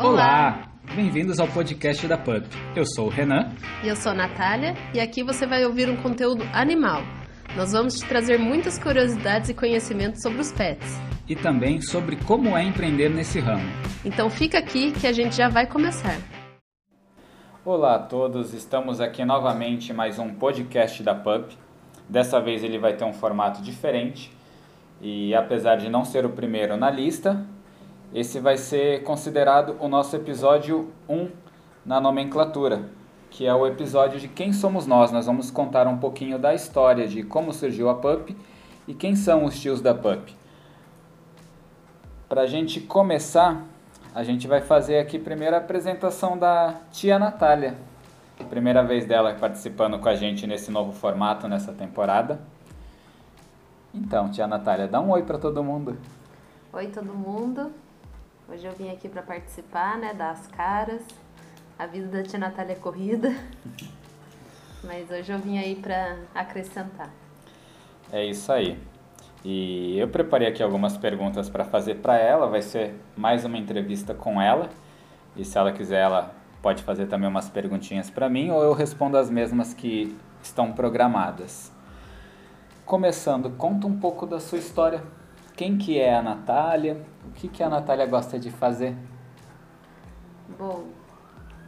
Olá! Bem-vindos ao podcast da PUP. Eu sou o Renan. E eu sou a Natália, e aqui você vai ouvir um conteúdo animal. Nós vamos te trazer muitas curiosidades e conhecimentos sobre os pets. E também sobre como é empreender nesse ramo. Então fica aqui que a gente já vai começar. Olá a todos, estamos aqui novamente em mais um podcast da PUP. Dessa vez ele vai ter um formato diferente e apesar de não ser o primeiro na lista, esse vai ser considerado o nosso episódio 1 na nomenclatura, que é o episódio de Quem Somos Nós. Nós vamos contar um pouquinho da história de como surgiu a PUP e quem são os tios da PUP. Para a gente começar, a gente vai fazer aqui primeiro a apresentação da tia Natália. Primeira vez dela participando com a gente nesse novo formato, nessa temporada. Então, tia Natália, dá um oi para todo mundo. Oi, todo mundo. Hoje eu vim aqui para participar, né, das caras. A vida da tia Natália é corrida. Mas hoje eu vim aí para acrescentar. É isso aí. E eu preparei aqui algumas perguntas para fazer para ela, vai ser mais uma entrevista com ela. E se ela quiser, ela pode fazer também umas perguntinhas para mim ou eu respondo as mesmas que estão programadas. Começando, conta um pouco da sua história. Quem que é a Natália? O que, que a Natália gosta de fazer? Bom,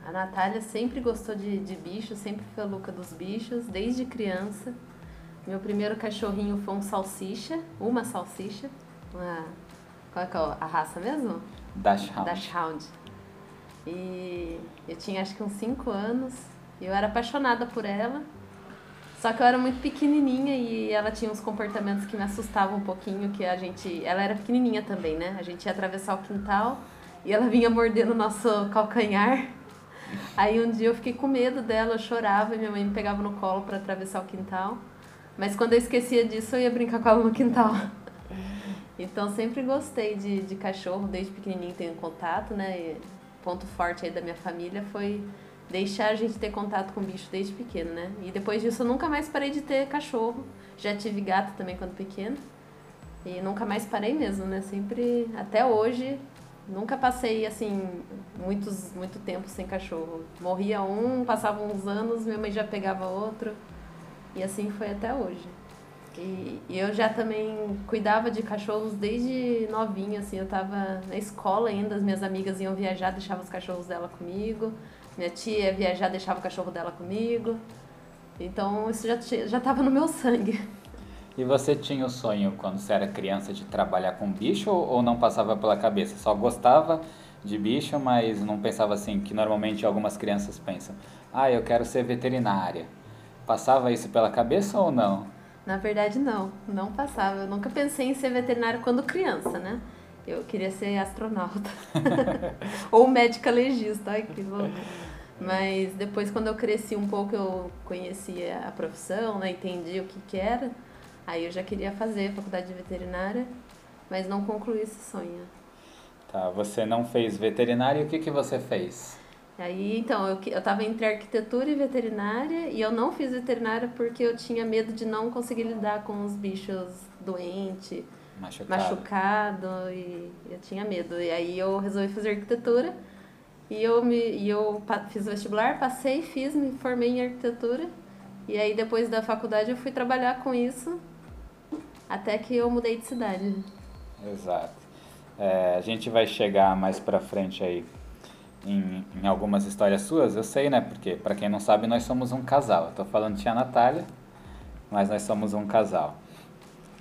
a Natália sempre gostou de, de bichos, sempre foi a louca dos bichos, desde criança. Meu primeiro cachorrinho foi um salsicha, uma salsicha. Uma, qual é, que é a raça mesmo? Dachshund. Dachshund. E eu tinha acho que uns 5 anos. E eu era apaixonada por ela. Só que eu era muito pequenininha e ela tinha uns comportamentos que me assustavam um pouquinho, que a gente... Ela era pequenininha também, né? A gente ia atravessar o quintal e ela vinha mordendo o nosso calcanhar. Aí um dia eu fiquei com medo dela, eu chorava e minha mãe me pegava no colo para atravessar o quintal. Mas quando eu esquecia disso, eu ia brincar com ela no quintal. Então sempre gostei de, de cachorro, desde pequenininho tenho contato, né? E ponto forte aí da minha família foi deixar a gente ter contato com bicho desde pequeno, né? E depois disso eu nunca mais parei de ter cachorro. Já tive gato também quando pequeno. E nunca mais parei mesmo, né? Sempre, até hoje, nunca passei assim muitos muito tempo sem cachorro. Morria um, passava uns anos, minha mãe já pegava outro. E assim foi até hoje. E, e eu já também cuidava de cachorros desde novinha, assim, eu tava na escola ainda, as minhas amigas iam viajar, deixavam os cachorros dela comigo. Minha tia ia viajar, deixava o cachorro dela comigo. Então isso já já estava no meu sangue. E você tinha o sonho quando você era criança de trabalhar com bicho ou não passava pela cabeça? Só gostava de bicho, mas não pensava assim que normalmente algumas crianças pensam: "Ah, eu quero ser veterinária". Passava isso pela cabeça ou não? Na verdade não, não passava. Eu nunca pensei em ser veterinário quando criança, né? Eu queria ser astronauta. Ou médica legista, ai que louco. Mas depois, quando eu cresci um pouco, eu conheci a profissão, né? entendi o que, que era. Aí eu já queria fazer faculdade de veterinária, mas não concluí esse sonho. Tá, você não fez veterinária o que, que você fez? Aí, então, eu, eu tava entre arquitetura e veterinária e eu não fiz veterinária porque eu tinha medo de não conseguir lidar com os bichos doentes Machucado. machucado e eu tinha medo. E aí eu resolvi fazer arquitetura e eu, me, e eu fiz o vestibular, passei, fiz, me formei em arquitetura. E aí depois da faculdade eu fui trabalhar com isso até que eu mudei de cidade. Exato. É, a gente vai chegar mais pra frente aí em, em algumas histórias suas, eu sei, né? Porque, para quem não sabe, nós somos um casal. Eu tô falando de tia Natália, mas nós somos um casal.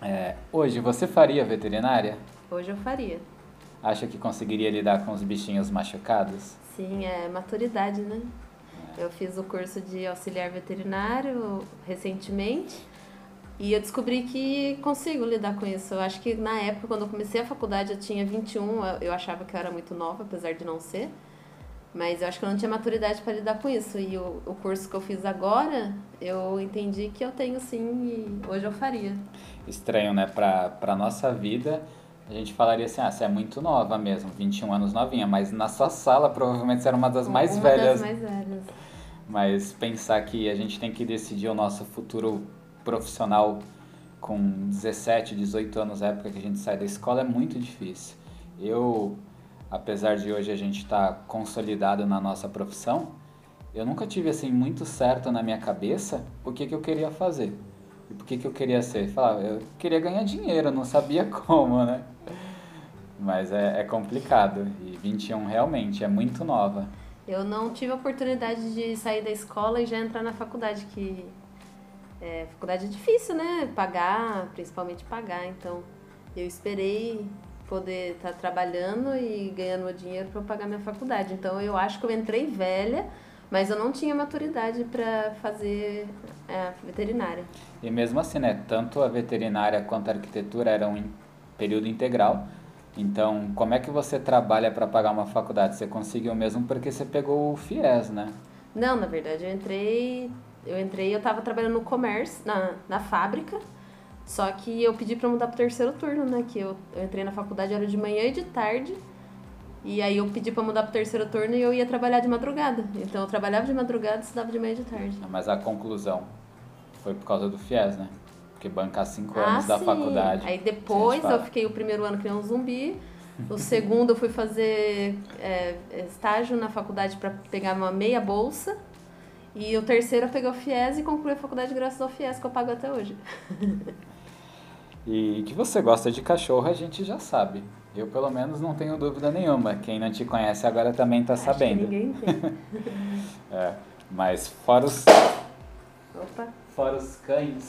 É, hoje, você faria veterinária? Hoje eu faria. Acha que conseguiria lidar com os bichinhos machucados? Sim, é maturidade, né? Eu fiz o curso de auxiliar veterinário recentemente e eu descobri que consigo lidar com isso. Eu acho que na época, quando eu comecei a faculdade, eu tinha 21, eu achava que eu era muito nova, apesar de não ser. Mas eu acho que eu não tinha maturidade para lidar com isso. E o, o curso que eu fiz agora, eu entendi que eu tenho sim e hoje eu faria. Estranho, né? Pra, pra nossa vida, a gente falaria assim, ah, você é muito nova mesmo, 21 anos novinha, mas na sua sala provavelmente você era uma das mais uma velhas. Das mais velhas. Mas pensar que a gente tem que decidir o nosso futuro profissional com 17, 18 anos, época que a gente sai da escola, é muito difícil. Eu apesar de hoje a gente estar tá consolidado na nossa profissão, eu nunca tive assim muito certo na minha cabeça o que, que eu queria fazer. E por que, que eu queria ser? Falava, eu queria ganhar dinheiro, não sabia como, né? Mas é, é complicado. E 21 realmente é muito nova. Eu não tive a oportunidade de sair da escola e já entrar na faculdade, que é, faculdade é difícil, né? Pagar, principalmente pagar. Então, eu esperei poder estar tá trabalhando e ganhando dinheiro para pagar minha faculdade. Então, eu acho que eu entrei velha, mas eu não tinha maturidade para fazer a veterinária. E mesmo assim, né? Tanto a veterinária quanto a arquitetura eram em período integral. Então, como é que você trabalha para pagar uma faculdade? Você conseguiu mesmo porque você pegou o FIES, né? Não, na verdade, eu entrei, eu entrei, eu estava trabalhando no comércio, na, na fábrica, só que eu pedi para mudar para o terceiro turno, né? Que eu, eu entrei na faculdade era de manhã e de tarde. E aí eu pedi para mudar para o terceiro turno e eu ia trabalhar de madrugada. Então eu trabalhava de madrugada e estudava de manhã e de tarde. Mas a conclusão foi por causa do FIES, né? Porque bancar cinco ah, anos da faculdade. Aí depois eu fiquei o primeiro ano que um zumbi. O segundo eu fui fazer é, estágio na faculdade para pegar uma meia bolsa. E o terceiro eu peguei o FIES e concluí a faculdade graças ao FIES que eu pago até hoje. e que você gosta de cachorro a gente já sabe. Eu pelo menos não tenho dúvida nenhuma. Quem não te conhece agora também está sabendo. ninguém tem. é, mas fora os. Opa. Fora os cães.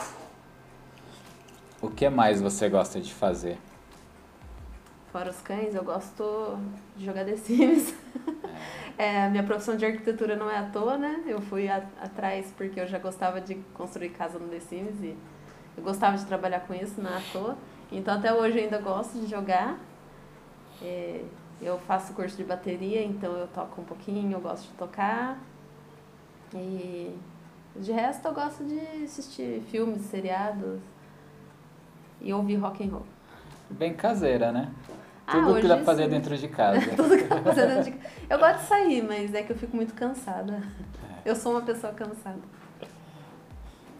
O que mais você gosta de fazer? Fora os cães, eu gosto de jogar The Sims. É, minha profissão de arquitetura não é à toa, né? Eu fui a, atrás porque eu já gostava de construir casa no The Sims e eu gostava de trabalhar com isso, não é à toa. Então até hoje eu ainda gosto de jogar. É, eu faço curso de bateria, então eu toco um pouquinho, eu gosto de tocar. E de resto eu gosto de assistir filmes, seriados e ouvir rock and roll. Bem caseira, né? Ah, Tudo que dá pra fazer dentro de casa. Tudo que dá pra fazer dentro de casa. Eu gosto de sair, mas é que eu fico muito cansada. É. Eu sou uma pessoa cansada.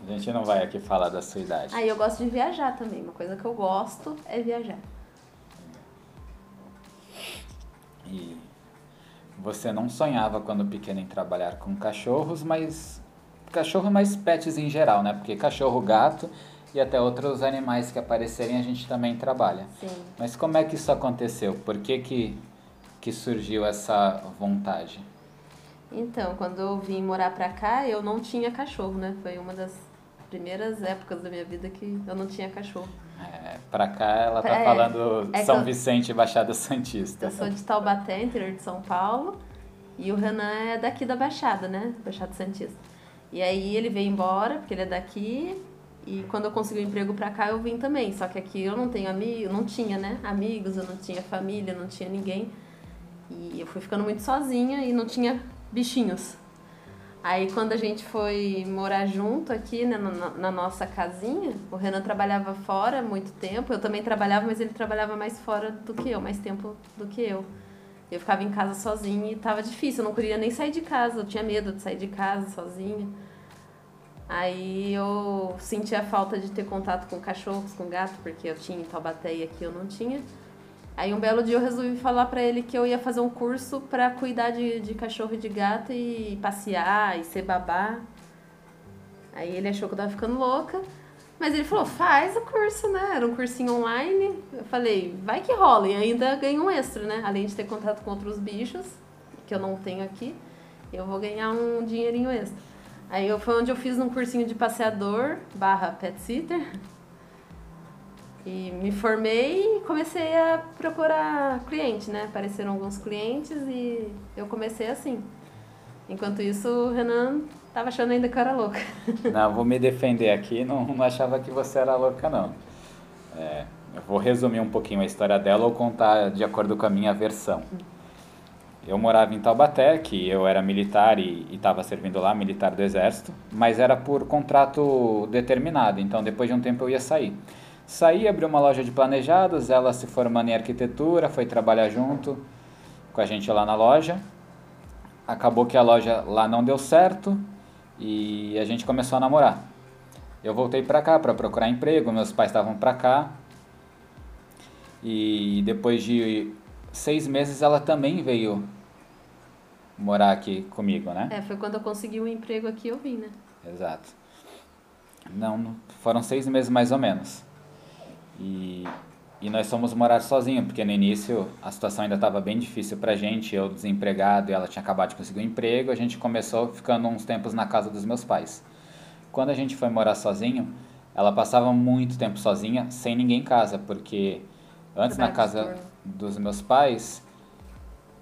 A gente não vai aqui falar da sua idade. Ah, eu gosto de viajar também. Uma coisa que eu gosto é viajar. E você não sonhava quando pequeno em trabalhar com cachorros, mas cachorro mais pets em geral, né? Porque cachorro, gato e até outros animais que aparecerem a gente também trabalha. Sim. Mas como é que isso aconteceu? Por que, que, que surgiu essa vontade? Então, quando eu vim morar pra cá, eu não tinha cachorro, né? Foi uma das primeiras épocas da minha vida que eu não tinha cachorro. É, pra cá ela tá é, falando é São Vicente, Baixada Santista. Eu sou de Taubaté, interior de São Paulo, e o Renan é daqui da Baixada, né? Baixada Santista. E aí ele veio embora, porque ele é daqui, e quando eu consegui um emprego pra cá, eu vim também. Só que aqui eu não tenho amigo, não tinha, né? Amigos, eu não tinha família, não tinha ninguém. E eu fui ficando muito sozinha e não tinha bichinhos. Aí quando a gente foi morar junto aqui, né, na, na nossa casinha, o Renan trabalhava fora muito tempo. Eu também trabalhava, mas ele trabalhava mais fora do que eu, mais tempo do que eu. Eu ficava em casa sozinha e tava difícil, eu não queria nem sair de casa, eu tinha medo de sair de casa sozinha. Aí eu senti a falta de ter contato com cachorros, com gato, porque eu tinha em Taubaté e aqui eu não tinha. Aí um belo dia eu resolvi falar para ele que eu ia fazer um curso para cuidar de, de cachorro e de gato e passear e ser babá. Aí ele achou que eu tava ficando louca, mas ele falou: faz o curso, né? Era um cursinho online. Eu falei: vai que rola, e ainda ganho um extra, né? Além de ter contato com outros bichos, que eu não tenho aqui, eu vou ganhar um dinheirinho extra. Aí foi onde eu fiz um cursinho de passeador barra pet sitter. E me formei e comecei a procurar cliente, né? Apareceram alguns clientes e eu comecei assim. Enquanto isso, o Renan tava achando ainda que eu era louca. Não, vou me defender aqui, não, não achava que você era louca, não. É, eu vou resumir um pouquinho a história dela ou contar de acordo com a minha versão. Eu morava em Taubaté, que eu era militar e estava servindo lá, militar do Exército, mas era por contrato determinado, então depois de um tempo eu ia sair. Saí, abri uma loja de planejados, ela se formando em arquitetura, foi trabalhar junto com a gente lá na loja. Acabou que a loja lá não deu certo e a gente começou a namorar. Eu voltei para cá para procurar emprego, meus pais estavam para cá. E depois de seis meses ela também veio morar aqui comigo, né? É, foi quando eu consegui um emprego aqui eu vim, né? Exato. Não, foram seis meses mais ou menos. E, e nós fomos morar sozinhos, porque no início a situação ainda estava bem difícil pra gente, eu desempregado e ela tinha acabado de conseguir um emprego, a gente começou ficando uns tempos na casa dos meus pais. Quando a gente foi morar sozinho, ela passava muito tempo sozinha, sem ninguém em casa, porque antes na casa dos meus pais,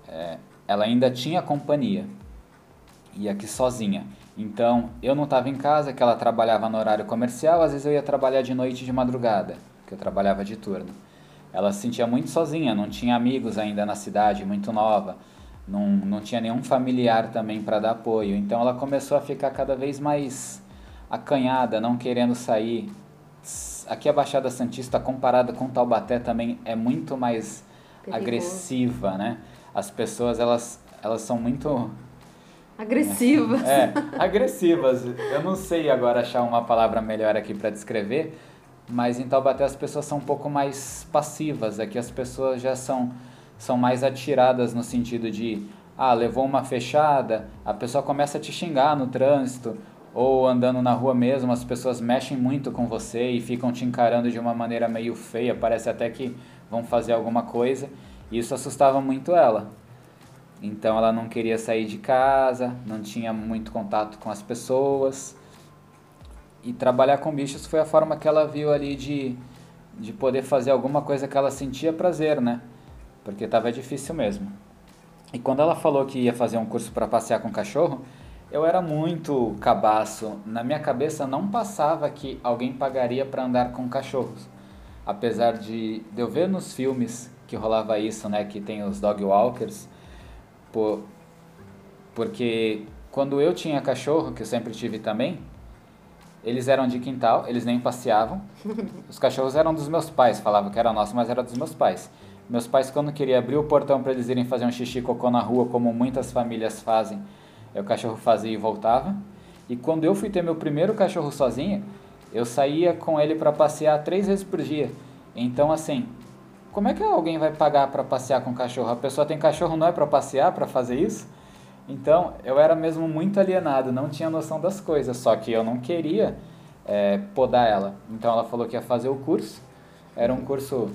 é, ela ainda tinha companhia, e aqui sozinha. Então, eu não estava em casa, que ela trabalhava no horário comercial, às vezes eu ia trabalhar de noite de madrugada, que eu trabalhava de turno. Ela se sentia muito sozinha, não tinha amigos ainda na cidade, muito nova, não, não tinha nenhum familiar também para dar apoio. Então, ela começou a ficar cada vez mais acanhada, não querendo sair. Aqui a Baixada Santista, comparada com Taubaté, também é muito mais Perigoso. agressiva, né? As pessoas, elas, elas são muito Agressivas. É, agressivas. Eu não sei agora achar uma palavra melhor aqui para descrever, mas em Taubaté as pessoas são um pouco mais passivas. Aqui as pessoas já são, são mais atiradas no sentido de, ah, levou uma fechada, a pessoa começa a te xingar no trânsito, ou andando na rua mesmo, as pessoas mexem muito com você e ficam te encarando de uma maneira meio feia, parece até que vão fazer alguma coisa. E isso assustava muito ela. Então ela não queria sair de casa, não tinha muito contato com as pessoas. E trabalhar com bichos foi a forma que ela viu ali de, de poder fazer alguma coisa que ela sentia prazer, né? Porque estava difícil mesmo. E quando ela falou que ia fazer um curso para passear com cachorro, eu era muito cabaço. Na minha cabeça não passava que alguém pagaria para andar com cachorros. Apesar de, de eu ver nos filmes que rolava isso, né? Que tem os dog walkers por, porque quando eu tinha cachorro, que eu sempre tive também, eles eram de quintal, eles nem passeavam. Os cachorros eram dos meus pais, falavam que era nosso, mas era dos meus pais. Meus pais, quando queriam abrir o portão para eles irem fazer um xixi cocô na rua, como muitas famílias fazem, o cachorro fazia e voltava. E quando eu fui ter meu primeiro cachorro sozinho, eu saía com ele para passear três vezes por dia. Então, assim, como é que alguém vai pagar para passear com cachorro? A pessoa tem cachorro não é para passear, para fazer isso? Então, eu era mesmo muito alienado, não tinha noção das coisas, só que eu não queria é, podar ela. Então, ela falou que ia fazer o curso. Era um curso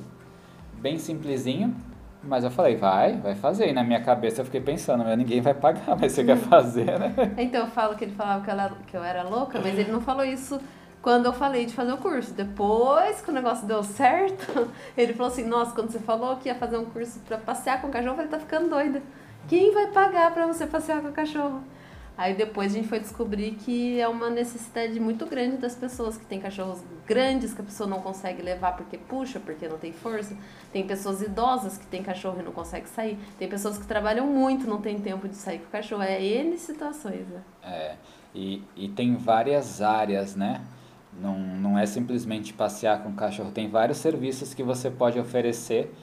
bem simplesinho, mas eu falei, vai, vai fazer. E na minha cabeça eu fiquei pensando, mas ninguém vai pagar, mas você quer fazer, né? Então, eu falo que ele falava que, ela, que eu era louca, mas ele não falou isso quando eu falei de fazer o curso. Depois que o negócio deu certo, ele falou assim: Nossa, quando você falou que ia fazer um curso para passear com o cachorro, ele tá ficando doida. Quem vai pagar para você passear com o cachorro? Aí depois a gente foi descobrir que é uma necessidade muito grande das pessoas que têm cachorros grandes que a pessoa não consegue levar porque puxa, porque não tem força. Tem pessoas idosas que têm cachorro e não conseguem sair. Tem pessoas que trabalham muito, não tem tempo de sair com o cachorro. É N situações, né? É, e, e tem várias áreas, né? Não, não é simplesmente passear com o cachorro, tem vários serviços que você pode oferecer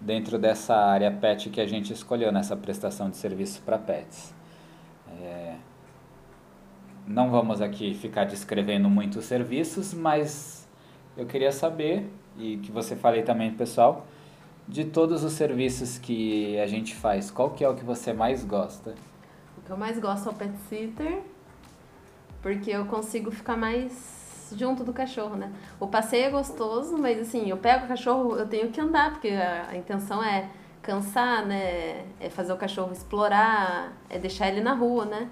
dentro dessa área pet que a gente escolheu nessa prestação de serviço para pets. É... Não vamos aqui ficar descrevendo muitos serviços, mas eu queria saber, e que você fale também, pessoal, de todos os serviços que a gente faz, qual que é o que você mais gosta? O que eu mais gosto é o pet sitter, porque eu consigo ficar mais junto do cachorro, né? O passeio é gostoso, mas assim, eu pego o cachorro, eu tenho que andar, porque a, a intenção é cansar, né? É fazer o cachorro explorar, é deixar ele na rua, né?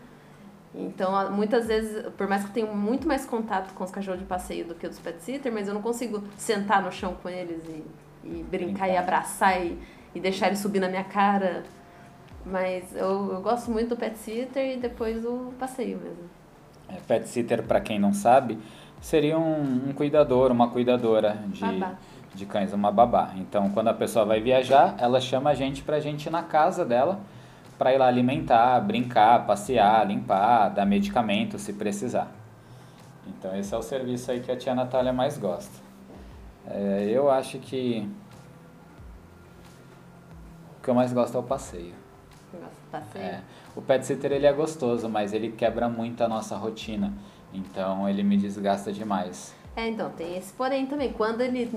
Então, muitas vezes, por mais que eu tenha muito mais contato com os cachorros de passeio do que os pet sitter, mas eu não consigo sentar no chão com eles e, e brincar e abraçar e, e deixar ele subir na minha cara. Mas eu, eu gosto muito do pet sitter e depois o passeio mesmo. É, pet sitter, para quem não sabe, seria um, um cuidador, uma cuidadora de, de cães, uma babá. Então, quando a pessoa vai viajar, ela chama a gente pra gente ir na casa dela para ir lá alimentar, brincar, passear, limpar, dar medicamento se precisar. Então, esse é o serviço aí que a tia Natália mais gosta. É, eu acho que o que eu mais gosto é o passeio. Passeio? É. O pet sitter ele é gostoso, mas ele quebra muito a nossa rotina. Então ele me desgasta demais. É, então, tem esse porém também. Quando ele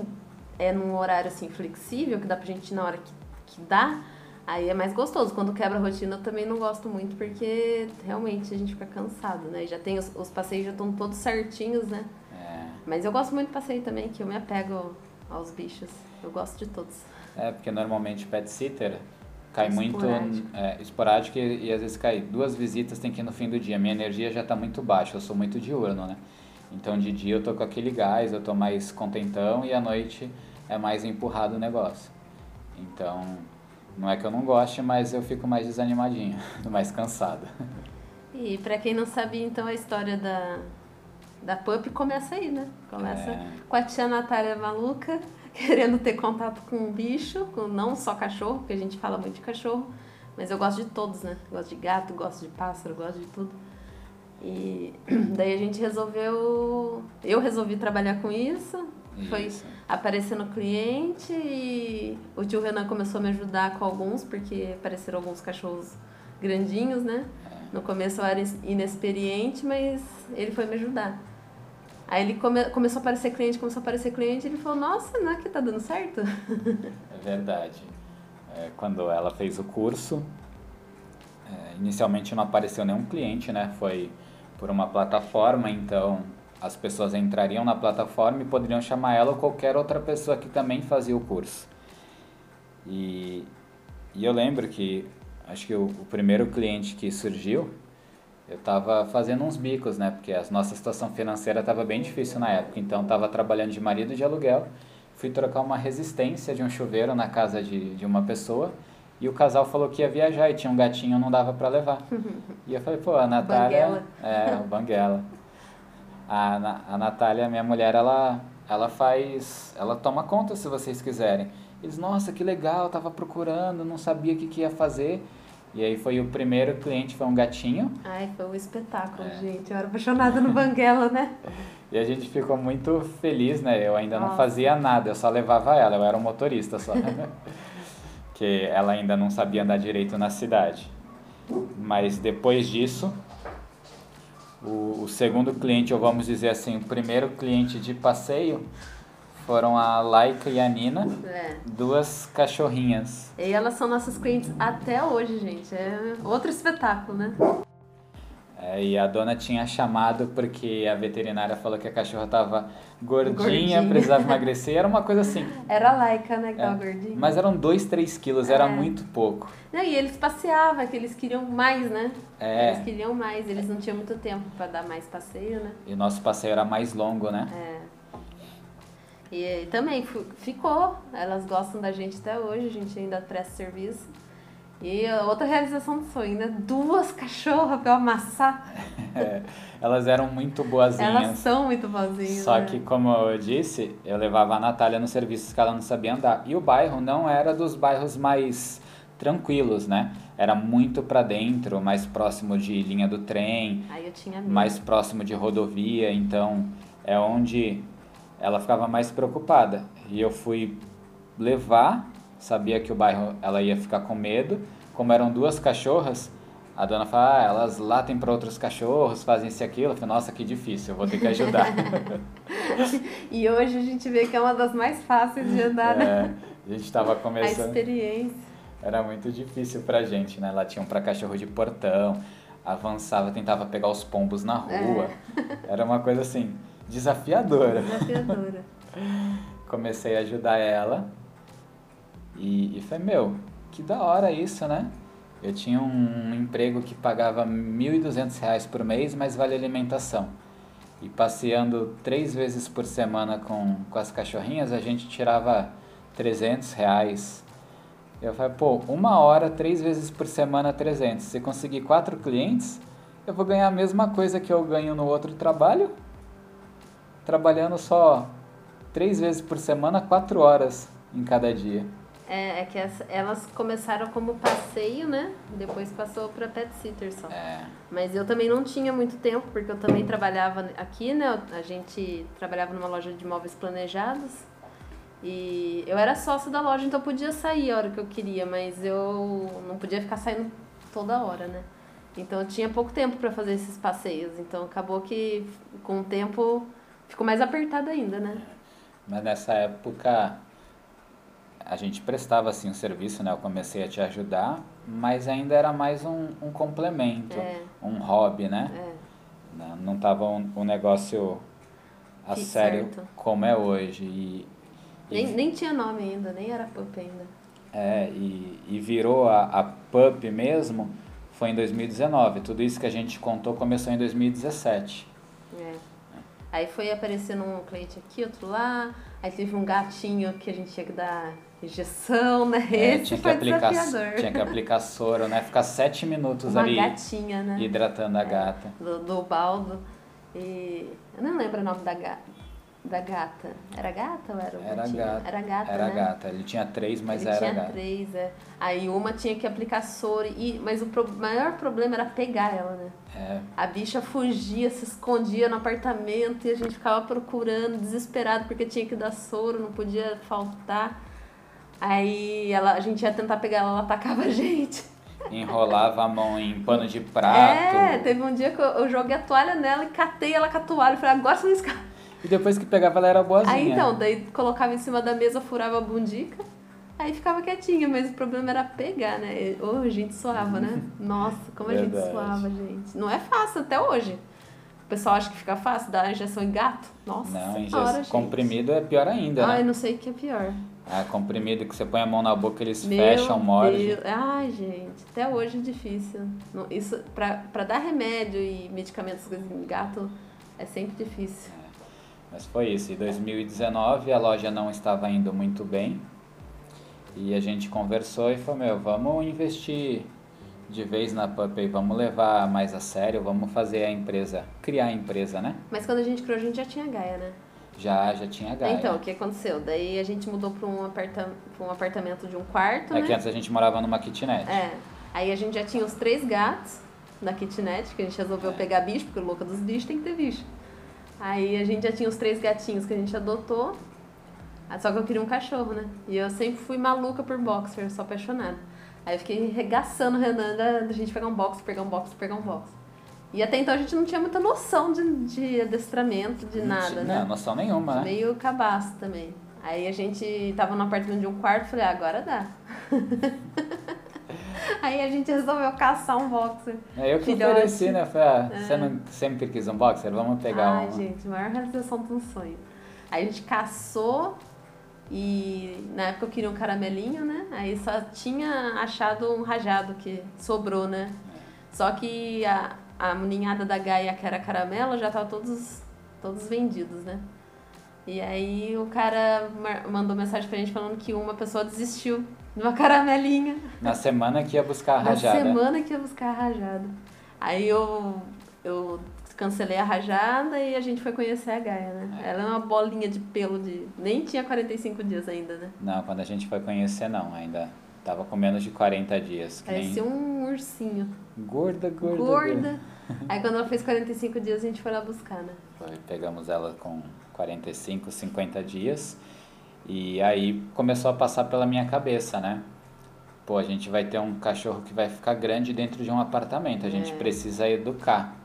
é num horário assim flexível, que dá pra gente ir na hora que, que dá, aí é mais gostoso. Quando quebra a rotina eu também não gosto muito, porque realmente a gente fica cansado, né? Já tem os, os passeios já estão todos certinhos, né? É, Mas eu gosto muito de passeio também, que eu me apego aos bichos. Eu gosto de todos. é, porque normalmente pet sitter cai muito Esporádico. é, esporádico e, e às vezes cai duas visitas, tem que ir no fim do dia. Minha energia já tá muito baixa, eu sou muito diurno, né? Então de dia eu tô com aquele gás, eu tô mais contentão e à noite é mais empurrado o negócio. Então, não é que eu não goste, mas eu fico mais desanimadinho, mais cansado. E pra quem não sabia, então, a história da, da Pup começa aí, né? Começa É. com a tia Natália maluca, querendo ter contato com um bicho, com não só cachorro, porque a gente fala muito de cachorro, mas eu gosto de todos, né? Gosto de gato, gosto de pássaro, gosto de tudo. E daí a gente resolveu. Eu resolvi trabalhar com isso. Foi Isso. aparecendo cliente e o tio Renan começou a me ajudar com alguns, porque apareceram alguns cachorros grandinhos, né? No começo eu era inexperiente, mas ele foi me ajudar. Aí ele come, começou a aparecer cliente, começou a aparecer cliente, e ele falou, nossa, não é que tá dando certo? É verdade. É, quando ela fez o curso, é, inicialmente não apareceu nenhum cliente, né? Foi por uma plataforma, então as pessoas entrariam na plataforma e poderiam chamar ela ou qualquer outra pessoa que também fazia o curso. E, e eu lembro que, acho que o, o primeiro cliente que surgiu, eu estava fazendo uns bicos, né? Porque a nossa situação financeira estava bem difícil na época. Então, estava trabalhando de marido de aluguel. Fui trocar uma resistência de um chuveiro na casa de, de uma pessoa. E o casal falou que ia viajar e tinha um gatinho, não dava para levar. E eu falei, pô, a Natália... Banguela. É, o Banguela. A, a Natália, minha mulher, ela, ela faz... Ela toma conta se vocês quiserem. Eles, nossa, que legal, tava procurando, não sabia o que, que ia fazer. E aí foi o primeiro cliente, foi um gatinho. Ai, foi um espetáculo, É. gente. Eu era apaixonada no Banguela, né? E a gente ficou muito feliz, né? Eu ainda não Nossa. fazia nada, eu só levava ela, eu era um motorista só. que ela ainda não sabia andar direito na cidade. Mas depois disso, o, o segundo cliente, ou vamos dizer assim, o primeiro cliente de passeio foram a Laika e a Nina, É. duas cachorrinhas. E elas são nossas clientes até hoje, gente. É outro espetáculo, né? É, e a dona tinha chamado porque a veterinária falou que a cachorra estava gordinha, Gordinha. precisava emagrecer, era uma coisa assim. Era a Laika, né? Que É, tava gordinha. Mas eram 2, 3 quilos, era É. muito pouco. Não, e eles passeavam, que eles queriam mais, né? É. Eles queriam mais, eles não tinham muito tempo pra dar mais passeio, né? E o nosso passeio era mais longo, né? É. E também ficou, elas gostam da gente até hoje, a gente ainda presta serviço. E outra realização do sonho, né? Duas cachorras pra eu amassar. É, elas eram muito boazinhas. Elas são muito boazinhas. Só né? que, como eu disse, eu levava a Natália nos serviços que ela não sabia andar. E o bairro não era dos bairros mais tranquilos, né? Era muito pra dentro, mais próximo de linha do trem, Aí eu tinha medo. mais próximo de rodovia, então é onde ela ficava mais preocupada. E eu fui levar, sabia que o bairro ela ia ficar com medo. Como eram duas cachorras, a dona falou, ah, elas latem para outros cachorros, fazem isso e aquilo. Eu falei, nossa, que difícil, eu vou ter que ajudar. E hoje a gente vê que é uma das mais fáceis de andar, né? É, a gente estava A começando, experiência. era muito difícil pra gente, né? Latiam para cachorro de portão, avançava, tentava pegar os pombos na rua. Era uma coisa assim, desafiadora. Desafiadora. comecei a ajudar ela e, e foi meu, que da hora isso, né? Eu tinha um emprego que pagava 1.200 reais por mês, mas vale alimentação. E passeando três vezes por semana com, com as cachorrinhas, a gente tirava 300 reais. Eu falei, pô, uma hora, três vezes por semana, 300. Se conseguir quatro clientes, eu vou ganhar a mesma coisa que eu ganho no outro trabalho, trabalhando só três vezes por semana, quatro horas em cada dia. É, é que essa- elas começaram como passeio, né? Depois passou pra pet sitter só. É, Mas eu também não tinha muito tempo, porque eu também trabalhava aqui, né? A gente trabalhava numa loja de móveis planejados. E eu era sócia da loja, então eu podia sair a hora que eu queria, mas eu não podia ficar saindo toda hora, né? Então eu tinha pouco tempo para fazer esses passeios. Então acabou que com o tempo ficou mais apertado ainda, né? mas nessa época a gente prestava assim um serviço, né? Eu comecei a te ajudar, mas ainda era mais um, um complemento, É. um hobby, né? É. Não, não tava um, um negócio a Que sério certo. como é hoje. E, e- Nem, nem tinha nome ainda, nem era pup ainda. é, e, e virou a, a PUP mesmo, foi em 2019. Tudo isso que a gente contou começou em 2017. É. Aí foi aparecendo um cliente aqui, outro lá. Aí teve um gatinho que a gente tinha que dar injeção, né? É, Esse tinha, que aplicar, desafiador. tinha que aplicar soro, né? Ficar sete minutos Uma ali gatinha, né? hidratando a gata. Do, do baldo. E eu não lembro o nome da, ga, da gata. Era gata ou era o Era gatinho? gata. Era gata, Era né? gata. Ele tinha três, mas Ele era tinha gata. três, é. Aí uma tinha que aplicar soro, e, mas o pro- maior problema era pegar ela, né? É, A bicha fugia, se escondia no apartamento e a gente ficava procurando, desesperado, porque tinha que dar soro, não podia faltar. Aí ela, a gente ia tentar pegar ela, ela atacava a gente. enrolava a mão em pano de prato. É, teve um dia que eu, eu joguei a toalha nela e catei ela com a toalha. Falei, agora você não escapa. E depois que pegava, ela era boazinha. Aí então, daí colocava em cima da mesa, furava a bundica, aí ficava quietinha, mas o problema era pegar, né? Ô, a gente suava, né? Nossa, como a gente suava, gente. Não é fácil até hoje. O pessoal acha que fica fácil dar injeção em gato. Nossa, Não, injeção gente. comprimido é pior ainda, Ai, né? não sei o que é pior. Ah, comprimido que você põe a mão na boca, eles Meu fecham, mordem. Ai, gente, até hoje é difícil. Isso, pra, pra dar remédio e medicamentos em gato, é sempre difícil. Mas foi isso. Em 2019 a loja não estava indo muito bem. E a gente conversou e falou, meu, vamos investir de vez na Pup aí, vamos levar mais a sério, vamos fazer a empresa, criar a empresa, né? Mas quando a gente criou, a gente já tinha Gaia, né? Já, já tinha Gaia. Então, o que aconteceu? Daí a gente mudou para um, aparta um apartamento de um quarto, É que né? antes a gente morava numa kitnet. É. Aí a gente já tinha os três gatos na kitnet, que a gente resolveu pegar bicho, porque o louco dos bichos tem que ter bicho. Aí a gente já tinha os três gatinhos que a gente adotou. Ah, Só que eu queria um cachorro, né? E eu sempre fui maluca por boxer, sou apaixonada. Aí eu fiquei regaçando o Renan da, da gente pegar um box, pegar um box, pegar um box. E até então a gente não tinha muita noção de, de adestramento, de Não nada, tinha né? noção nenhuma, né? Meio cabaço também. Aí a gente tava no apartamento de um quarto, falei, ah, agora dá. Aí a gente resolveu caçar um boxer. É eu que Filhote. ofereci, né? Falei, ah, você não sempre quis um boxer? Vamos pegar Ai, um. gente, maior realização de um sonho. Aí a gente caçou e na época eu queria um caramelinho, né? Aí só tinha achado um rajado que sobrou, né? Só que a, a ninhada da Gaia, que era caramelo, já tava todos, todos vendidos, né? E aí o cara mandou mensagem pra gente falando que uma pessoa desistiu de uma caramelinha. Na semana que ia buscar a Na rajada. semana que ia buscar a rajada. Aí eu, eu cancelei a rajada e a gente foi conhecer a Gaia, né? Ela é uma bolinha de pelo de. Nem tinha 45 dias ainda, né? Não, quando a gente foi conhecer, não. Ainda tava com menos de 40 dias. Que nem... Parecia um ursinho. Gorda, gorda, Gorda. Aí quando ela fez 45 dias, a gente foi lá buscar, né? Foi, pegamos ela com 45, 50 dias. E aí começou a passar pela minha cabeça, né? Pô, a gente vai ter um cachorro que vai ficar grande dentro de um apartamento. A gente É. precisa educar.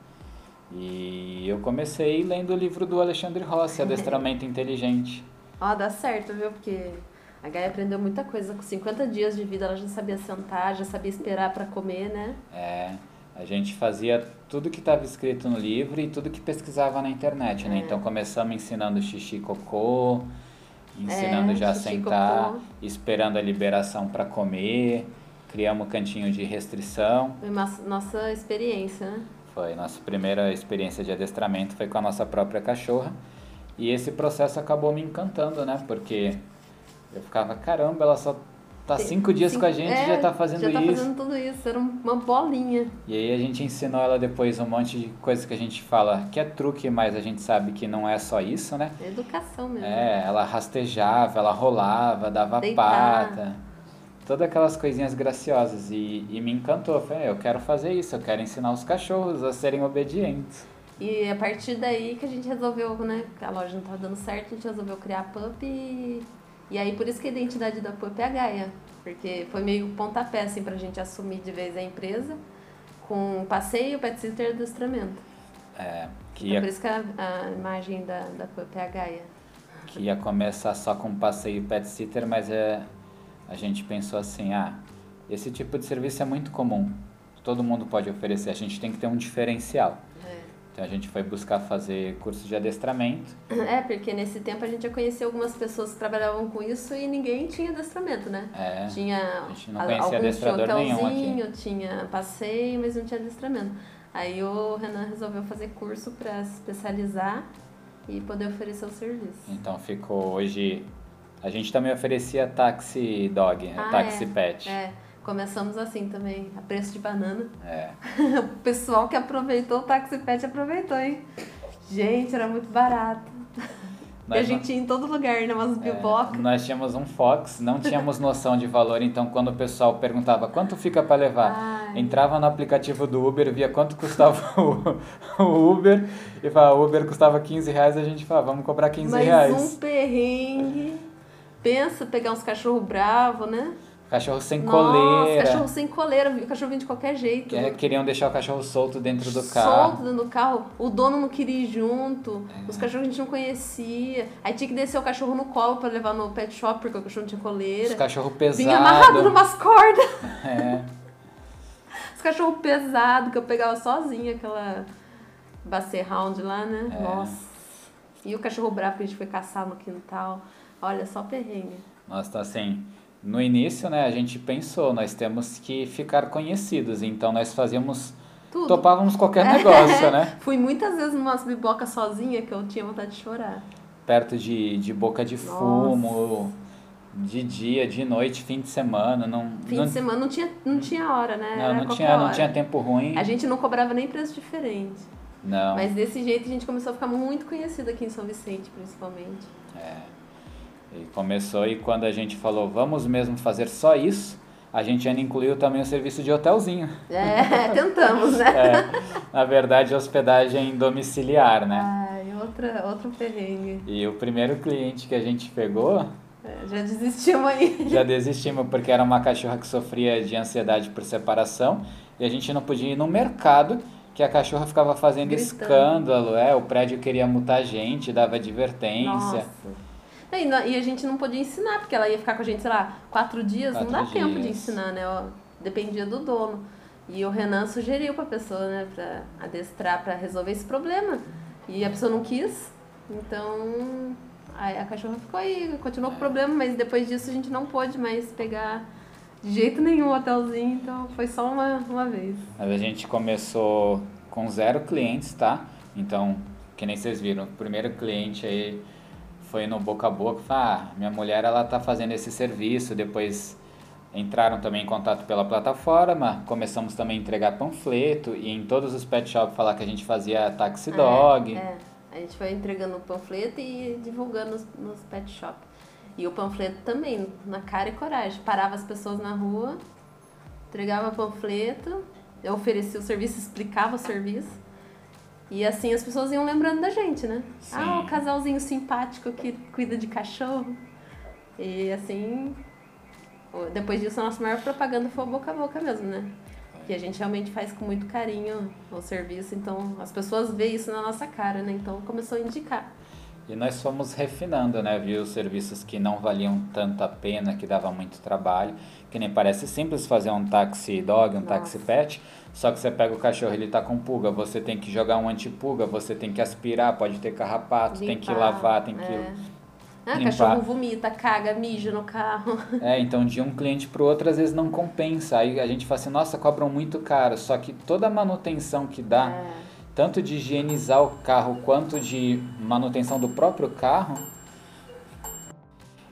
E eu comecei lendo o livro do Alexandre Rossi, Adestramento Inteligente. Ó, dá certo, viu? Porque a Gaia aprendeu muita coisa. Com 50 dias de vida, ela já sabia sentar, já sabia esperar pra comer, né? É, a gente fazia tudo que estava escrito no livro e tudo que pesquisava na internet, né? É. Então começamos ensinando xixi e cocô, ensinando É, já a sentar, cocô. esperando a liberação para comer, criamos cantinho de restrição. Foi nossa experiência, né? Foi nossa primeira experiência de adestramento foi com a nossa própria cachorra. E esse processo acabou me encantando, né? Porque eu ficava, caramba, ela só tá cinco dias Cinco- com a gente e é, já tá fazendo já tá isso. fazendo tudo isso. Era uma bolinha. E aí a gente ensinou ela depois um monte de coisas que a gente fala que é truque, mas a gente sabe que não é só isso, né? É educação mesmo. É, ela rastejava, ela rolava, dava Deitar. pata. Todas aquelas coisinhas graciosas. E, e me encantou. Eu Falei, "É, eu quero fazer isso, eu quero ensinar os cachorros a serem obedientes. E a partir daí que a gente resolveu, né? A loja não tava dando certo, a gente resolveu criar a Pup e, e aí por isso que a identidade da Pup é a Gaia. Porque foi meio pontapé, assim, pra gente assumir de vez a empresa com passeio, pet sitter e adestramento. É, que, Então ia, por isso que a, a imagem da, da Pup é a Gaia. que ia começar só com passeio pet sitter, mas é, a gente pensou assim, ah, esse tipo de serviço é muito comum, todo mundo pode oferecer, a gente tem que ter um diferencial. Então a gente foi buscar fazer curso de adestramento. É, porque nesse tempo a gente já conhecia algumas pessoas que trabalhavam com isso e ninguém tinha adestramento, né? É, Tinha a gente não conhecia adestrador tinham nenhum aqui. tinha passeio, mas não tinha adestramento. Aí o Renan resolveu fazer curso para se especializar e poder oferecer o serviço. Então ficou hoje. A gente também oferecia taxi dog, né? Ah, taxi é. pet. É, começamos assim também, a preço de banana. É. o pessoal que aproveitou o Taxi Pet aproveitou, hein? Gente, era muito barato. E a Nós gente ia em todo lugar, né? Umas É, bibocas. nós tínhamos um Fox, não tínhamos noção de valor, então quando o pessoal perguntava quanto fica para levar, Ai. entrava no aplicativo do Uber, via quanto custava o, o Uber e falava, o Uber custava 15 reais, a gente falava, vamos cobrar 15 Mas reais. um perrengue. Pensa pegar uns cachorros bravos, né? Cachorro sem Nossa, coleira, cachorro sem coleira. O cachorro vinha de qualquer jeito. que- queriam deixar o cachorro solto dentro do carro. Solto dentro do carro. O dono não queria ir junto. É. Os cachorros a gente não conhecia. Aí tinha que descer o cachorro no colo pra levar no pet shop, porque o cachorro não tinha Os coleira. cachorros Vinha amarrado pesados. numas cordas. É. Os cachorros pesados que eu pegava sozinha, aquela Basset Hound lá, né? É. Nossa. E o cachorro bravo que a gente foi caçar no quintal. Olha, só perrengue. Nossa, então assim, no início, né, a gente pensou, nós temos que ficar conhecidos, então nós fazíamos, Tudo. topávamos qualquer negócio, né? Fui muitas vezes numas bibocas sozinha que eu tinha vontade de chorar. Perto de, de boca de Nossa. fumo, de dia, de noite, fim de semana, não, Fim não, de semana não tinha, não tinha hora, né? não, não tinha, não hora. tinha tempo ruim, A gente não cobrava nem preço diferente. não, Mas desse jeito a gente começou a ficar muito conhecido aqui em São Vicente, principalmente. é. E começou e quando a gente falou, vamos mesmo fazer só isso, a gente ainda incluiu também o serviço de hotelzinho. É, tentamos, né? É, na verdade, hospedagem domiciliar, né? Ai, outra, outro perrengue. E o primeiro cliente que a gente pegou, É, já desistimos aí. já desistimos porque era uma cachorra que sofria de ansiedade por separação e a gente não podia ir no mercado que a cachorra ficava fazendo Gritando. escândalo, é, o prédio queria multar a gente, dava advertência. Nossa. E, e a gente não podia ensinar, porque ela ia ficar com a gente, sei lá, quatro dias, não dá Quatro tempo de dias. ensinar, né? Ó, dependia do dono. E o Renan sugeriu pra pessoa, né, pra adestrar, pra resolver esse problema. E a pessoa não quis, então aí a cachorra ficou aí, continuou com o problema, mas depois disso a gente não pôde mais pegar de jeito nenhum o hotelzinho, então foi só uma, uma vez. Mas a gente começou com zero clientes, tá? Então, que nem vocês viram, o primeiro cliente aí foi no boca a boca, ah, minha mulher ela tá fazendo esse serviço, depois entraram também em contato pela plataforma, começamos também a entregar panfleto e em todos os pet shops falar que a gente fazia taxi dog. É, a gente foi entregando o panfleto e divulgando nos, nos pet shop. E o panfleto também, na cara e coragem. Parava as pessoas na rua, entregava panfleto, eu oferecia o serviço, explicava o serviço. E assim as pessoas iam lembrando da gente, né? Sim. Ah, o casalzinho simpático que cuida de cachorro. E assim, depois disso a nossa maior propaganda foi o boca a boca mesmo, né? Que a gente realmente faz com muito carinho o serviço, então as pessoas veem isso na nossa cara, né? Então começou a indicar. E nós fomos refinando, né? Viu os serviços que não valiam tanta pena, que dava muito trabalho. Que nem parece simples fazer um taxi dog, um Nossa. taxi pet. Só que você pega o cachorro, ele tá com pulga, você tem que jogar um antipulga, você tem que aspirar, pode ter carrapato, tem que Limpar, lavar, tem que. é. Ah, limpar. cachorro vomita, caga, mija no carro. É, então de um cliente pro outro às vezes não compensa. Aí a gente fala assim, nossa, cobram muito caro. Só que toda a manutenção que dá, É. tanto de higienizar o carro quanto de manutenção do próprio carro.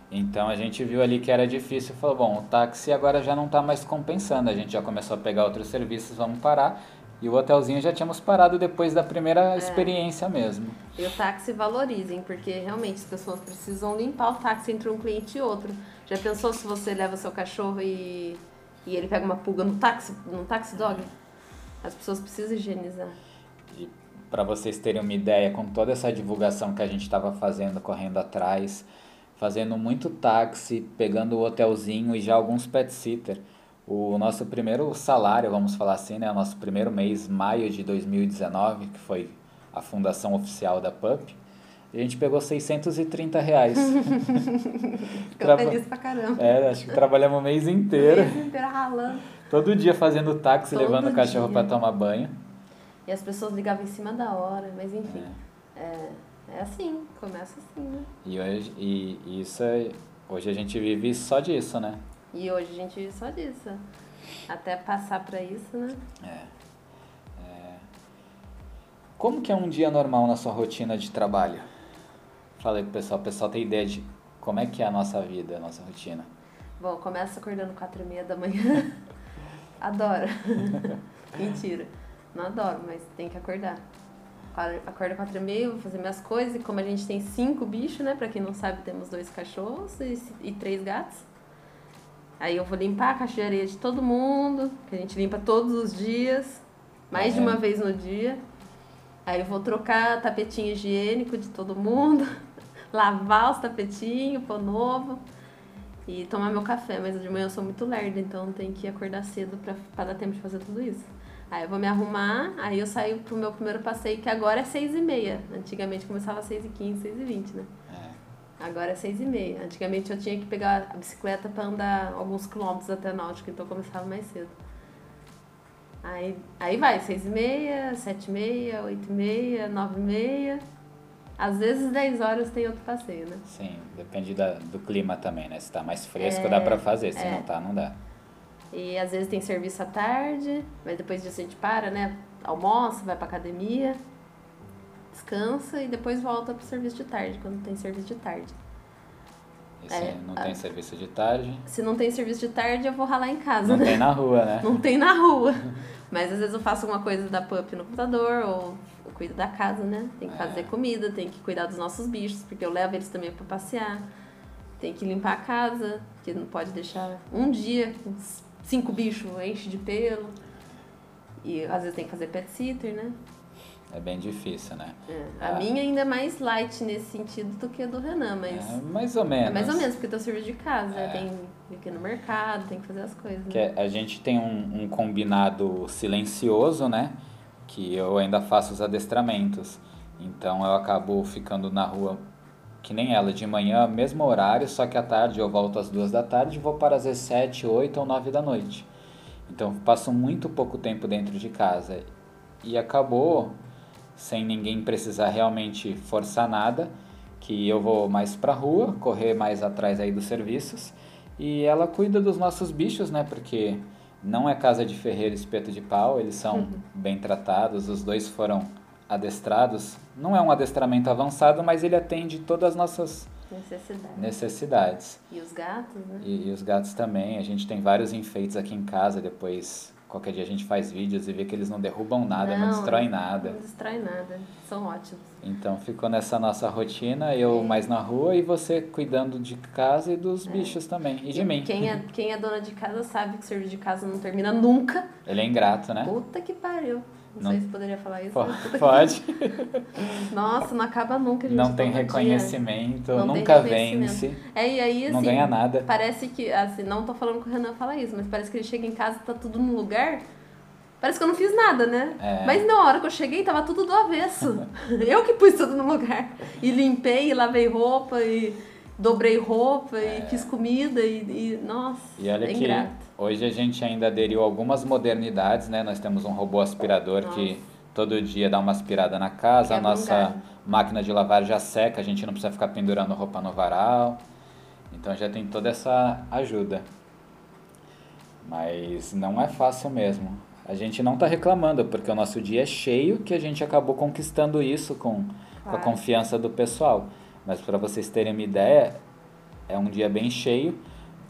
Então a gente viu ali que era difícil e falou, bom, o táxi agora já não está mais compensando, a gente já começou a pegar outros serviços, vamos parar. E o hotelzinho já tínhamos parado depois da É. primeira experiência mesmo. E o táxi valorizem, porque realmente as pessoas precisam limpar o táxi entre um cliente e outro. Já pensou se você leva seu cachorro e, e ele pega uma pulga no táxi, no táxi dog? As pessoas precisam higienizar. Para vocês terem uma ideia, com toda essa divulgação que a gente estava fazendo, correndo atrás, fazendo muito táxi, pegando o hotelzinho e já alguns pet sitter. O nosso primeiro salário, vamos falar assim, né? O nosso primeiro mês, maio de 2019, que foi a fundação oficial da PUP, a gente pegou 630 reais. Traba- feliz pra caramba. É, acho que trabalhamos o mês inteiro. O mês inteiro ralando. Todo dia fazendo táxi, Todo levando o cachorro dia. pra tomar banho. E as pessoas ligavam em cima da hora, mas enfim. É, é assim, começa assim, né? E hoje, e, e isso é, hoje a gente vive só disso, né? E hoje a gente vive só disso. Até passar pra isso, né? É. É. Como que é um dia normal na sua rotina de trabalho? Fala aí pro pessoal, o pessoal tem ideia de como é que é a nossa vida, a nossa rotina. Bom, começa acordando quatro e meia da manhã. Adoro. Mentira. Não adoro, mas tem que acordar. Acordo- quatro e meia, vou fazer minhas coisas. E como a gente tem cinco bichos, né? Pra quem não sabe, temos dois cachorros e, e três gatos. Aí eu vou limpar a caixa de areia de todo mundo, que a gente limpa todos os dias. Mais de É. uma vez no dia. Aí eu vou trocar tapetinho higiênico de todo mundo. Lavar os tapetinhos, pôr novo. E tomar meu café, mas de manhã eu sou muito lerda, então tem que acordar cedo pra, pra dar tempo de fazer tudo isso. Aí eu vou me arrumar, aí eu saio pro meu primeiro passeio, que agora é seis e meia. Antigamente começava às seis e quinze, seis e vinte, né? É. Agora é seis e meia. Antigamente eu tinha que pegar a bicicleta pra andar alguns quilômetros até a náutica, então eu começava mais cedo. Aí, aí vai, seis e meia, sete e meia, oito e meia, nove e meia. Às vezes 10 horas tem outro passeio, né? Sim, depende da, do clima também, né? Se tá mais fresco, É, dá pra fazer. Se é. não tá, não dá. E às vezes tem serviço à tarde, mas depois disso a gente para, né? Almoça, vai pra academia, descansa e depois volta pro serviço de tarde, quando tem serviço de tarde. E se É, não a- tem serviço de tarde, Se não tem serviço de tarde, eu vou ralar em casa, não né? tem na rua, né? Não tem na rua. Mas às vezes eu faço alguma coisa da pup no computador, ou eu cuido da casa, né? Tem que É. fazer comida, tem que cuidar dos nossos bichos, porque eu levo eles também pra passear. Tem que limpar a casa, que não pode deixar um dia cinco bichos, enche de pelo. E às vezes tem que fazer pet sitter, né? É bem difícil, né? É. A Ah. minha ainda é mais light nesse sentido do que a do Renan, mas. É, mais ou menos. É mais ou menos, porque tem o serviço de casa, É. tem que ir no mercado, tem que fazer as coisas. Que Né? a gente tem um, um combinado silencioso, né? Que eu ainda faço os adestramentos. Então eu acabo ficando na rua que nem ela de manhã, mesmo horário, só que à tarde eu volto às duas da tarde e vou para vezes sete, oito ou nove da noite. Então passo muito pouco tempo dentro de casa. E acabou, sem ninguém precisar realmente forçar nada, que eu vou mais pra rua, correr mais atrás aí dos serviços. E ela cuida dos nossos bichos, né? Porque não é casa de ferreiro espeto de pau, eles são bem tratados, os dois foram adestrados. Não é um adestramento avançado, mas ele atende todas as nossas Necessidade. necessidades. E os gatos, né? E, e os gatos também. A gente tem vários enfeites aqui em casa. Depois, qualquer dia a gente faz vídeos e vê que eles não derrubam nada, não, Não, destroem nada. Não destrói nada. São ótimos. Então ficou nessa nossa rotina, eu É. mais na rua e você cuidando de casa e dos bichos também. E de mim. Quem é, quem é dona de casa sabe que o serviço de casa não termina nunca. Ele é ingrato, né? Puta que pariu. Não, Não- sei se poderia falar isso. Po- mas puta que- Pode. Nossa, não acaba nunca, gente. Não tem reconhecimento, Não tem nunca reconhecimento. vence, É, e aí, assim, não ganha nada. parece que, assim, não tô falando que o Renan fala isso, mas parece que ele chega em casa e tá tudo no lugar. Parece que eu não fiz nada, né? É. Mas na hora que eu cheguei, tava tudo do avesso. eu que pus tudo no lugar. E limpei, e lavei roupa, e dobrei roupa, e fiz comida, e, e- nossa, É. E olha é que ingrato. Hoje a gente ainda aderiu a algumas modernidades, né? Nós temos um robô aspirador que todo dia dá uma aspirada na casa, a Quebra um nossa máquina de lavar já seca, a gente não precisa ficar pendurando roupa no varal. Então já tem toda essa ajuda. Mas não é fácil mesmo. A gente não está reclamando, porque o nosso dia é cheio que a gente acabou conquistando isso com, com a Claro. confiança do pessoal. Mas para vocês terem uma ideia, é um dia bem cheio,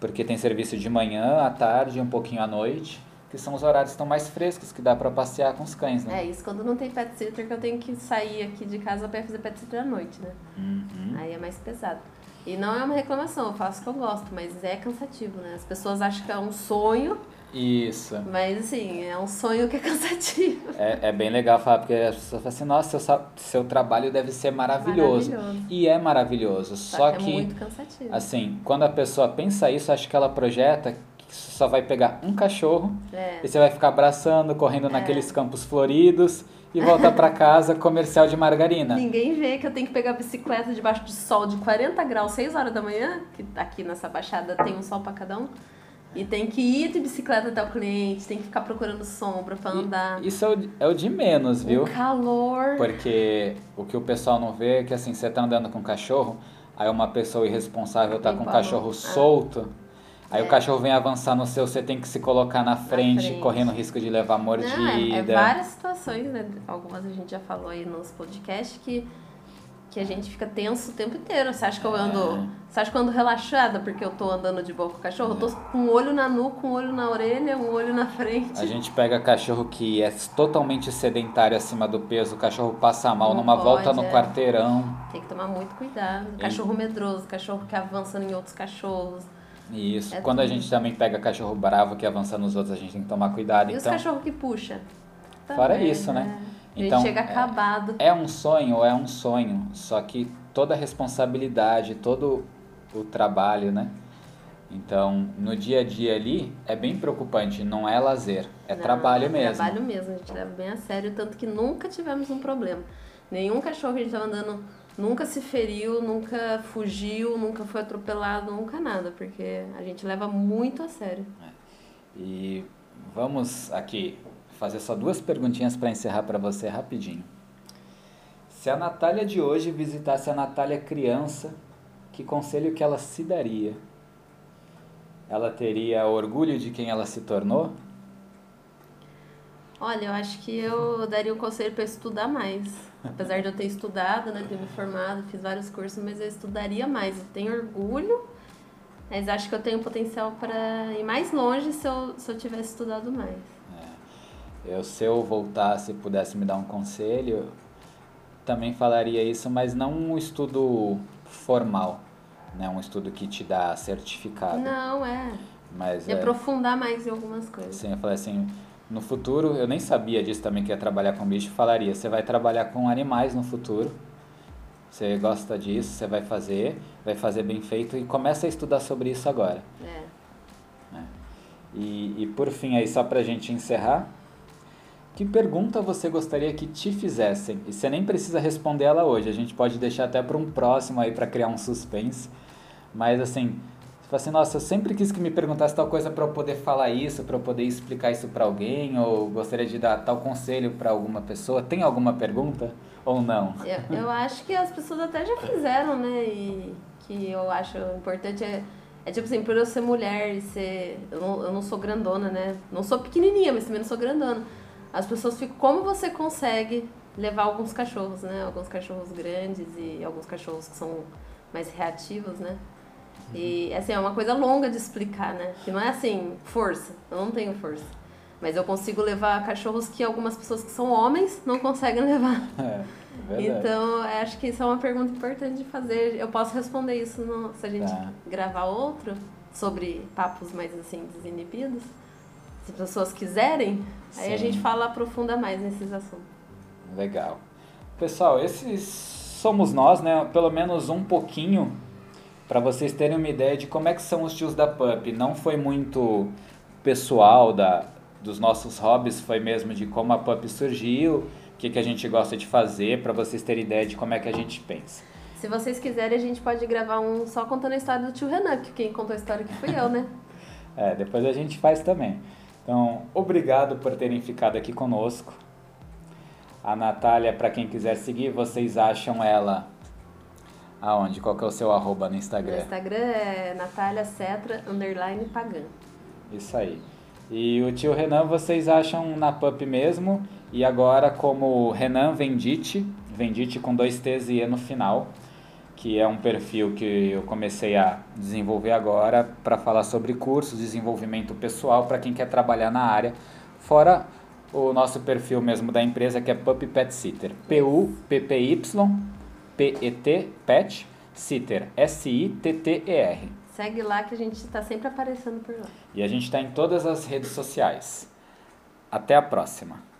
porque tem serviço de manhã, à tarde e um pouquinho à noite, que são os horários que estão mais frescos, que dá para passear com os cães, né? É isso, quando não tem pet sitter, que eu tenho que sair aqui de casa pra ir fazer pet sitter à noite, né? Uhum. Aí é mais pesado. E não é uma reclamação, eu faço o que eu gosto, mas é cansativo, né? As pessoas acham que é um sonho, Isso. mas assim, é um sonho que é cansativo. É, é bem legal falar, porque as pessoas falam assim, nossa, seu, seu trabalho deve ser maravilhoso. Maravilhoso. E é maravilhoso. Só, Só que, que, é muito cansativo. assim, quando a pessoa pensa isso, acho que ela projeta que só vai pegar um cachorro É. e você vai ficar abraçando, correndo naqueles campos floridos e voltar para casa comercial de margarina. Ninguém vê que eu tenho que pegar a bicicleta debaixo de sol de 40 graus, 6 horas da manhã, que aqui nessa baixada tem um sol para cada um. E tem que ir de bicicleta até o cliente, tem que ficar procurando sombra para andar. Isso é o, é o de menos, viu? O calor. Porque o que o pessoal não vê é que assim, você tá andando com um cachorro, aí uma pessoa irresponsável tá Tem com o valor. cachorro Ah. solto, aí É. o cachorro vem avançar no seu, você tem que se colocar na frente, frente. correndo risco de levar Não, mordida. é, é várias situações, né? Algumas a gente já falou aí nos podcasts que, que a gente fica tenso o tempo inteiro. Você acha que eu ando. Você acha que eu ando relaxada porque eu tô andando de boa com o cachorro? Eu tô com um olho na nuca, um olho na orelha, um olho na frente. A gente pega cachorro que é totalmente sedentário acima do peso, o cachorro passa mal Não numa pode, volta no é. quarteirão. Tem que tomar muito cuidado. Cachorro medroso, cachorro que avança em outros cachorros. E isso. É Quando a tudo. gente também pega cachorro bravo que avança nos outros, a gente tem que tomar cuidado. E os então, cachorros que puxa? Fora Também, isso, né? A gente Então, chega é- acabado. É um sonho, é um sonho, só que toda a responsabilidade, todo o trabalho, né? Então, no dia a dia ali, é bem preocupante, não é lazer, é Não, trabalho é mesmo. Trabalho mesmo, a gente leva bem a sério, tanto que nunca tivemos um problema. Nenhum cachorro que a gente tava andando nunca se feriu, nunca fugiu, nunca foi atropelado, nunca nada, porque a gente leva muito a sério. E vamos aqui fazer só duas perguntinhas para encerrar para você rapidinho. Se a Natália de hoje visitasse a Natália criança, que conselho que ela se daria? Ela teria orgulho de quem ela se tornou? Olha, eu acho que eu daria um conselho para estudar mais. Apesar de eu ter estudado, né, ter me formado, fiz vários cursos, mas eu estudaria mais. Eu tenho orgulho, mas acho que eu tenho potencial para ir mais longe se eu, se eu tivesse estudado mais. Eu, se eu voltasse e pudesse me dar um conselho, também falaria isso, mas não um estudo formal, né? Um estudo que te dá certificado. Não, é. Mas E é, aprofundar mais em algumas coisas. assim, eu falei assim, no futuro, eu nem sabia disso também que ia trabalhar com bicho, falaria, você vai trabalhar com animais no futuro. Você gosta disso, você vai fazer, vai fazer bem feito e começa a estudar sobre isso agora. É. E, e por fim, aí só pra gente encerrar, que pergunta você gostaria que te fizessem? E você nem precisa responder ela hoje, a gente pode deixar até para um próximo aí para criar um suspense. Mas assim, você fala assim, nossa, eu sempre quis que me perguntasse tal coisa para eu poder falar isso, para eu poder explicar isso para alguém, ou gostaria de dar tal conselho para alguma pessoa. Tem alguma pergunta ou não? Eu, eu acho que as pessoas até já fizeram, né? E que eu acho importante é, é tipo assim, por eu ser mulher e ser. Eu não, eu não sou grandona, né? Não sou pequenininha, mas também não sou grandona. As pessoas ficam. Como você consegue levar alguns cachorros, né? Alguns cachorros grandes e alguns cachorros que são mais reativos, né? E assim, é uma coisa longa de explicar, né? Que não é assim, força. Eu não tenho força. Mas eu consigo levar cachorros que algumas pessoas que são homens não conseguem levar. É, verdade. Então, acho que isso é uma pergunta importante de fazer. Eu posso responder isso no- se a gente Tá. gravar outro sobre papos mais assim desinibidos. Se as pessoas quiserem, aí a Sim. gente fala aprofunda mais nesses assuntos. Legal. Pessoal, esses somos nós, né? Pelo menos um pouquinho para vocês terem uma ideia de como é que são os tios da Pup. Não foi muito pessoal da, dos nossos hobbies, foi mesmo de como a Pup surgiu, o que, que a gente gosta de fazer, para vocês terem ideia de como é que a gente pensa. Se vocês quiserem, a gente pode gravar um só contando a história do tio Renan, que quem contou a história aqui fui eu, né? É, depois a gente faz também. Então, obrigado por terem ficado aqui conosco. A Natália, para quem quiser seguir, vocês acham ela aonde? Qual que é o seu arroba no No Instagram? Instagram é Natália Cetra, underline Pagan. Isso aí. E o tio Renan vocês acham na Pup mesmo. E agora como Renan Vendite, Vendite com dois T's e E no final, que é um perfil que eu comecei a desenvolver agora para falar sobre cursos, desenvolvimento pessoal para quem quer trabalhar na área, fora o nosso perfil mesmo da empresa que é Pup Pet Sitter. P-U-P-P-Y P-E-T Pet Sitter. S-I-T-T-E-R. Segue lá que a gente está sempre aparecendo por lá. E a gente está em todas as redes sociais. Até a próxima!